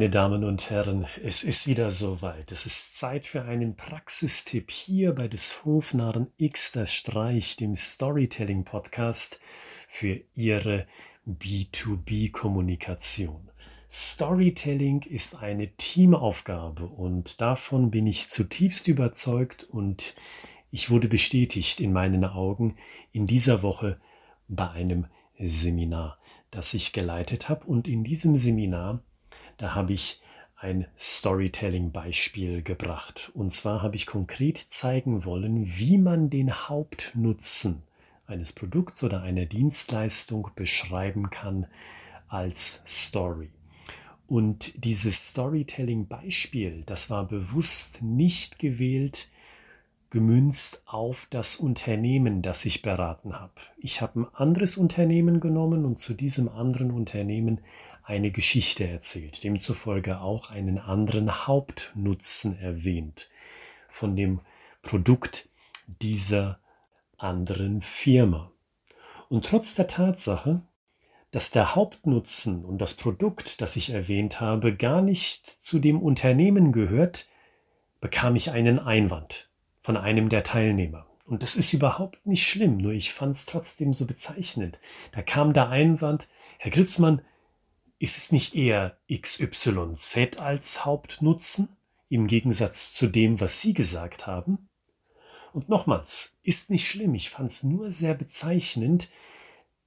Meine Damen und Herren, es ist wieder soweit. Es ist Zeit für einen Praxistipp hier bei des Hofnarren X der Streich, dem Storytelling Podcast für Ihre B2B-Kommunikation. Storytelling ist eine Teamaufgabe und davon bin ich zutiefst überzeugt und ich wurde bestätigt in meinen Augen in dieser Woche bei einem Seminar, das ich geleitet habe und in diesem Seminar da habe ich ein Storytelling-Beispiel gebracht. Und zwar habe ich konkret zeigen wollen, wie man den Hauptnutzen eines Produkts oder einer Dienstleistung beschreiben kann als Story. Und dieses Storytelling-Beispiel, das war bewusst nicht gewählt, gemünzt auf das Unternehmen, das ich beraten habe. Ich habe ein anderes Unternehmen genommen und zu diesem anderen Unternehmen eine Geschichte erzählt, demzufolge auch einen anderen Hauptnutzen erwähnt von dem Produkt dieser anderen Firma. Und trotz der Tatsache, dass der Hauptnutzen und das Produkt, das ich erwähnt habe, gar nicht zu dem Unternehmen gehört, bekam ich einen Einwand von einem der Teilnehmer. Und das ist überhaupt nicht schlimm, nur ich fand es trotzdem so bezeichnend. Da kam der Einwand, Herr Gritzmann, ist es nicht eher XYZ als Hauptnutzen im Gegensatz zu dem, was Sie gesagt haben? Und nochmals, ist nicht schlimm, ich fand es nur sehr bezeichnend,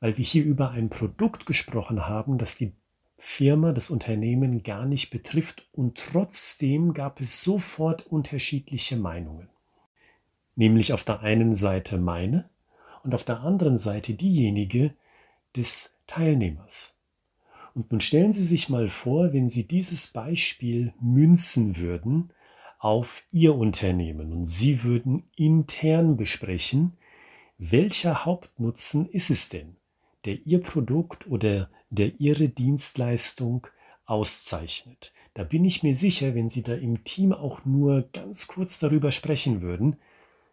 weil wir hier über ein Produkt gesprochen haben, das die Firma, das Unternehmen gar nicht betrifft und trotzdem gab es sofort unterschiedliche Meinungen. Nämlich auf der einen Seite meine und auf der anderen Seite diejenige des Teilnehmers. Und nun stellen Sie sich mal vor, wenn Sie dieses Beispiel münzen würden auf Ihr Unternehmen und Sie würden intern besprechen, welcher Hauptnutzen ist es denn, der Ihr Produkt oder der Ihre Dienstleistung auszeichnet. Da bin ich mir sicher, wenn Sie da im Team auch nur ganz kurz darüber sprechen würden,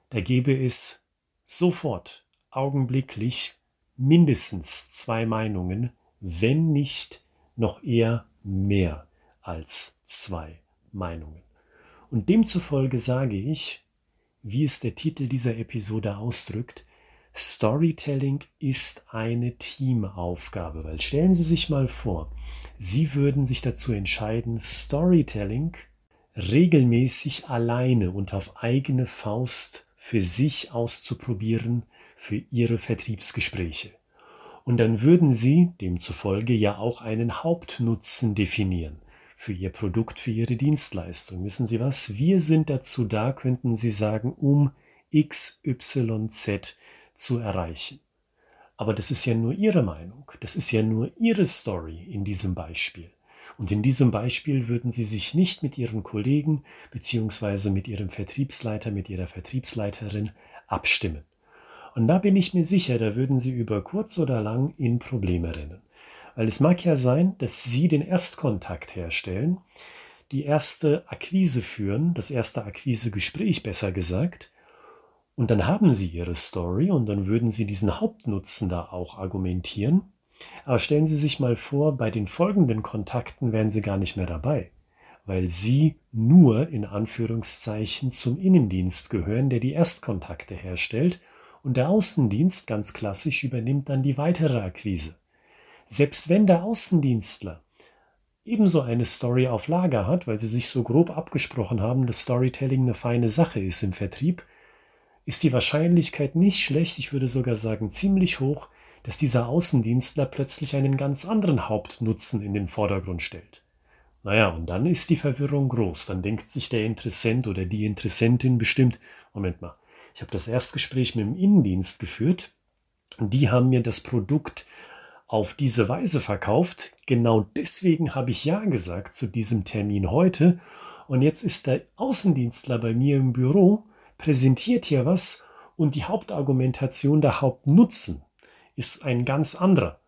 da gäbe es sofort, augenblicklich mindestens zwei Meinungen, wenn nicht noch eher mehr als zwei Meinungen. Und demzufolge sage ich, wie es der Titel dieser Episode ausdrückt, Storytelling ist eine Teamaufgabe, weil stellen Sie sich mal vor, Sie würden sich dazu entscheiden, Storytelling regelmäßig alleine und auf eigene Faust für sich auszuprobieren für Ihre Vertriebsgespräche. Und dann würden Sie demzufolge ja auch einen Hauptnutzen definieren für Ihr Produkt, für Ihre Dienstleistung. Wissen Sie was? Wir sind dazu da, könnten Sie sagen, um XYZ zu erreichen. Aber das ist ja nur Ihre Meinung. Das ist ja nur Ihre Story in diesem Beispiel. Und in diesem Beispiel würden Sie sich nicht mit Ihren Kollegen beziehungsweise mit Ihrem Vertriebsleiter, mit Ihrer Vertriebsleiterin abstimmen. Und da bin ich mir sicher, da würden Sie über kurz oder lang in Probleme rennen. Weil es mag ja sein, dass Sie den Erstkontakt herstellen, die erste Akquise führen, das erste Akquisegespräch besser gesagt, und dann haben Sie Ihre Story und dann würden Sie diesen Hauptnutzen da auch argumentieren. Aber stellen Sie sich mal vor, bei den folgenden Kontakten wären Sie gar nicht mehr dabei, weil Sie nur in Anführungszeichen zum Innendienst gehören, der die Erstkontakte herstellt und der Außendienst ganz klassisch übernimmt dann die weitere Akquise. Selbst wenn der Außendienstler ebenso eine Story auf Lager hat, weil sie sich so grob abgesprochen haben, dass Storytelling eine feine Sache ist im Vertrieb, ist die Wahrscheinlichkeit nicht schlecht, ich würde sogar sagen ziemlich hoch, dass dieser Außendienstler plötzlich einen ganz anderen Hauptnutzen in den Vordergrund stellt. Naja, und dann ist die Verwirrung groß. Dann denkt sich der Interessent oder die Interessentin bestimmt, Moment mal, ich habe das Erstgespräch mit dem Innendienst geführt. Die haben mir das Produkt auf diese Weise verkauft. Genau deswegen habe ich Ja gesagt zu diesem Termin heute. Und jetzt ist der Außendienstler bei mir im Büro, präsentiert hier was und die Hauptargumentation, der Hauptnutzen ist ein ganz anderer.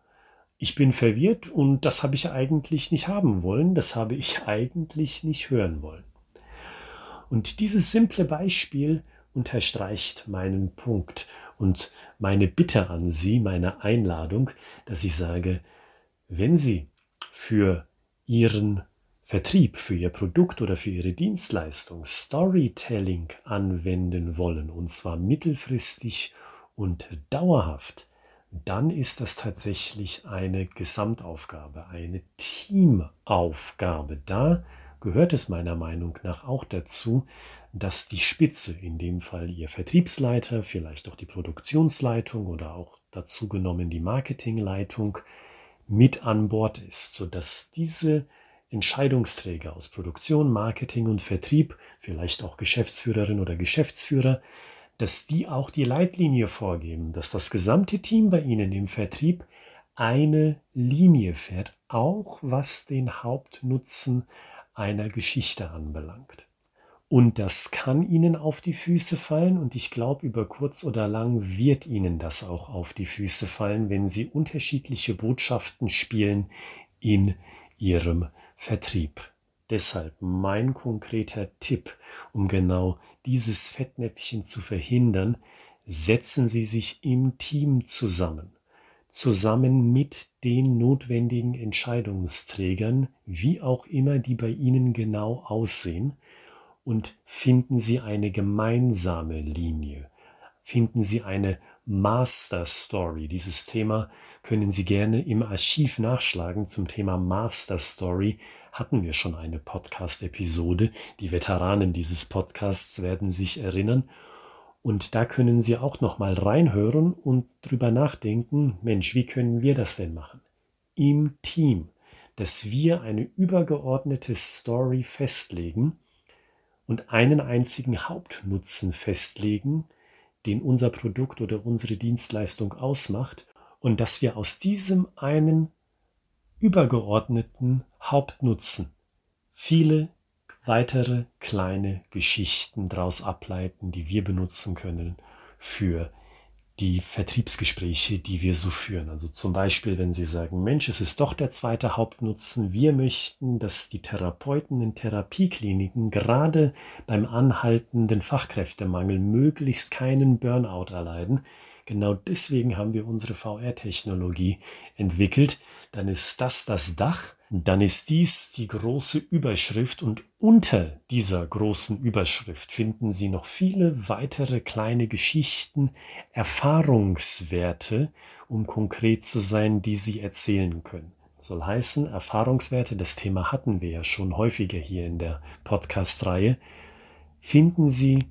Ich bin verwirrt und das habe ich eigentlich nicht haben wollen, das habe ich eigentlich nicht hören wollen. Und dieses simple Beispiel unterstreicht meinen Punkt und meine Bitte an Sie, meine Einladung, dass ich sage, wenn Sie für Ihren Vertrieb für Ihr Produkt oder für Ihre Dienstleistung Storytelling anwenden wollen, und zwar mittelfristig und dauerhaft, dann ist das tatsächlich eine Gesamtaufgabe, eine Teamaufgabe. Da gehört es meiner Meinung nach auch dazu, dass die Spitze, in dem Fall Ihr Vertriebsleiter, vielleicht auch die Produktionsleitung oder auch dazu genommen die Marketingleitung, mit an Bord ist, sodass diese Entscheidungsträger aus Produktion, Marketing und Vertrieb, vielleicht auch Geschäftsführerin oder Geschäftsführer, dass die auch die Leitlinie vorgeben, dass das gesamte Team bei Ihnen im Vertrieb eine Linie fährt, auch was den Hauptnutzen einer Geschichte anbelangt. Und das kann Ihnen auf die Füße fallen und ich glaube, über kurz oder lang wird Ihnen das auch auf die Füße fallen, wenn Sie unterschiedliche Botschaften spielen in Ihrem Vertrieb. Deshalb mein konkreter Tipp, um genau dieses Fettnäpfchen zu verhindern, setzen Sie sich im Team zusammen, zusammen mit den notwendigen Entscheidungsträgern, wie auch immer die bei Ihnen genau aussehen, und finden Sie eine gemeinsame Linie, finden Sie eine Master Story. Dieses Thema können Sie gerne im Archiv nachschlagen zum Thema Master Story hatten wir schon eine Podcast-Episode. Die Veteranen dieses Podcasts werden sich erinnern. Und da können Sie auch noch mal reinhören und drüber nachdenken, Mensch, wie können wir das denn machen? Im Team, dass wir eine übergeordnete Story festlegen und einen einzigen Hauptnutzen festlegen, den unser Produkt oder unsere Dienstleistung ausmacht und dass wir aus diesem einen übergeordneten Hauptnutzen viele weitere kleine Geschichten daraus ableiten, die wir benutzen können für die Vertriebsgespräche, die wir so führen. Also zum Beispiel, wenn Sie sagen, Mensch, es ist doch der zweite Hauptnutzen. Wir möchten, dass die Therapeuten in Therapiekliniken gerade beim anhaltenden Fachkräftemangel möglichst keinen Burnout erleiden. Genau deswegen haben wir unsere VR-Technologie entwickelt. Dann ist das das Dach, dann ist dies die große Überschrift und unter dieser großen Überschrift finden Sie noch viele weitere kleine Geschichten, Erfahrungswerte, um konkret zu sein, die Sie erzählen können. Soll heißen, Erfahrungswerte, das Thema hatten wir ja schon häufiger hier in der Podcast-Reihe, finden Sie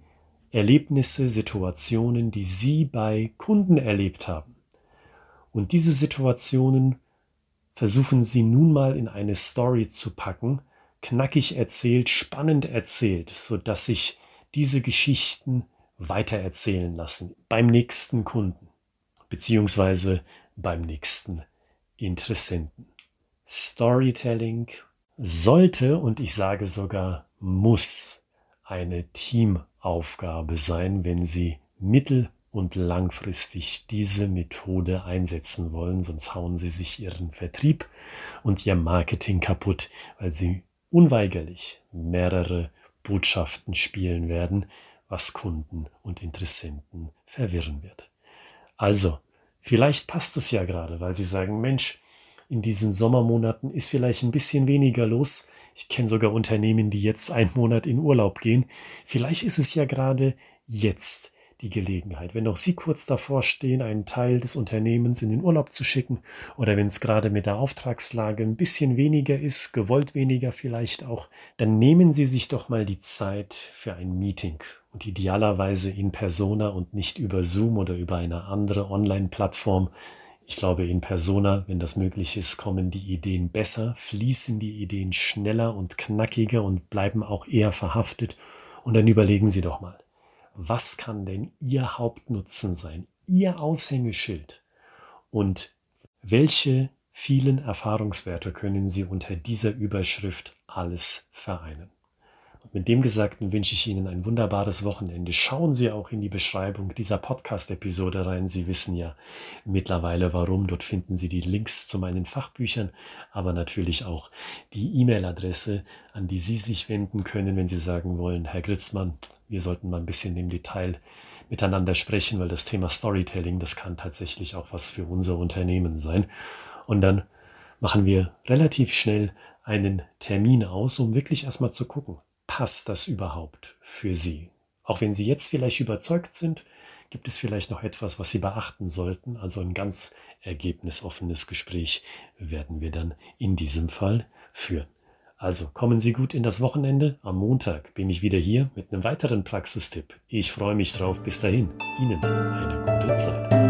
Erlebnisse, Situationen, die Sie bei Kunden erlebt haben. Und diese Situationen versuchen Sie nun mal in eine Story zu packen, knackig erzählt, spannend erzählt, so dass sich diese Geschichten weitererzählen lassen beim nächsten Kunden beziehungsweise beim nächsten Interessenten. Storytelling sollte und ich sage sogar muss eine Teamaufgabe sein, wenn Sie mittel- und langfristig diese Methode einsetzen wollen, sonst hauen sie sich ihren Vertrieb und ihr Marketing kaputt, weil sie unweigerlich mehrere Botschaften spielen werden, was Kunden und Interessenten verwirren wird. Also, vielleicht passt es ja gerade, weil sie sagen, Mensch, in diesen Sommermonaten ist vielleicht ein bisschen weniger los. Ich kenne sogar Unternehmen, die jetzt einen Monat in Urlaub gehen. Vielleicht ist es ja gerade jetzt die Gelegenheit. Wenn auch Sie kurz davor stehen, einen Teil des Unternehmens in den Urlaub zu schicken oder wenn es gerade mit der Auftragslage ein bisschen weniger ist, gewollt weniger vielleicht auch, dann nehmen Sie sich doch mal die Zeit für ein Meeting und idealerweise in persona und nicht über Zoom oder über eine andere Online-Plattform. Ich glaube, in persona, wenn das möglich ist, kommen die Ideen besser, fließen die Ideen schneller und knackiger und bleiben auch eher verhaftet. Und dann überlegen Sie doch mal, was kann denn Ihr Hauptnutzen sein, Ihr Aushängeschild und welche vielen Erfahrungswerte können Sie unter dieser Überschrift alles vereinen. Und mit dem Gesagten wünsche ich Ihnen ein wunderbares Wochenende. Schauen Sie auch in die Beschreibung dieser Podcast-Episode rein. Sie wissen ja mittlerweile warum. Dort finden Sie die Links zu meinen Fachbüchern, aber natürlich auch die E-Mail-Adresse, an die Sie sich wenden können, wenn Sie sagen wollen, Herr Gritzmann, wir sollten mal ein bisschen im Detail miteinander sprechen, weil das Thema Storytelling, das kann tatsächlich auch was für unser Unternehmen sein. Und dann machen wir relativ schnell einen Termin aus, um wirklich erstmal zu gucken, passt das überhaupt für Sie? Auch wenn Sie jetzt vielleicht überzeugt sind, gibt es vielleicht noch etwas, was Sie beachten sollten. Also ein ganz ergebnisoffenes Gespräch werden wir dann in diesem Fall führen. Also kommen Sie gut in das Wochenende. Am Montag bin ich wieder hier mit einem weiteren Praxistipp. Ich freue mich drauf. Bis dahin, Ihnen eine gute Zeit.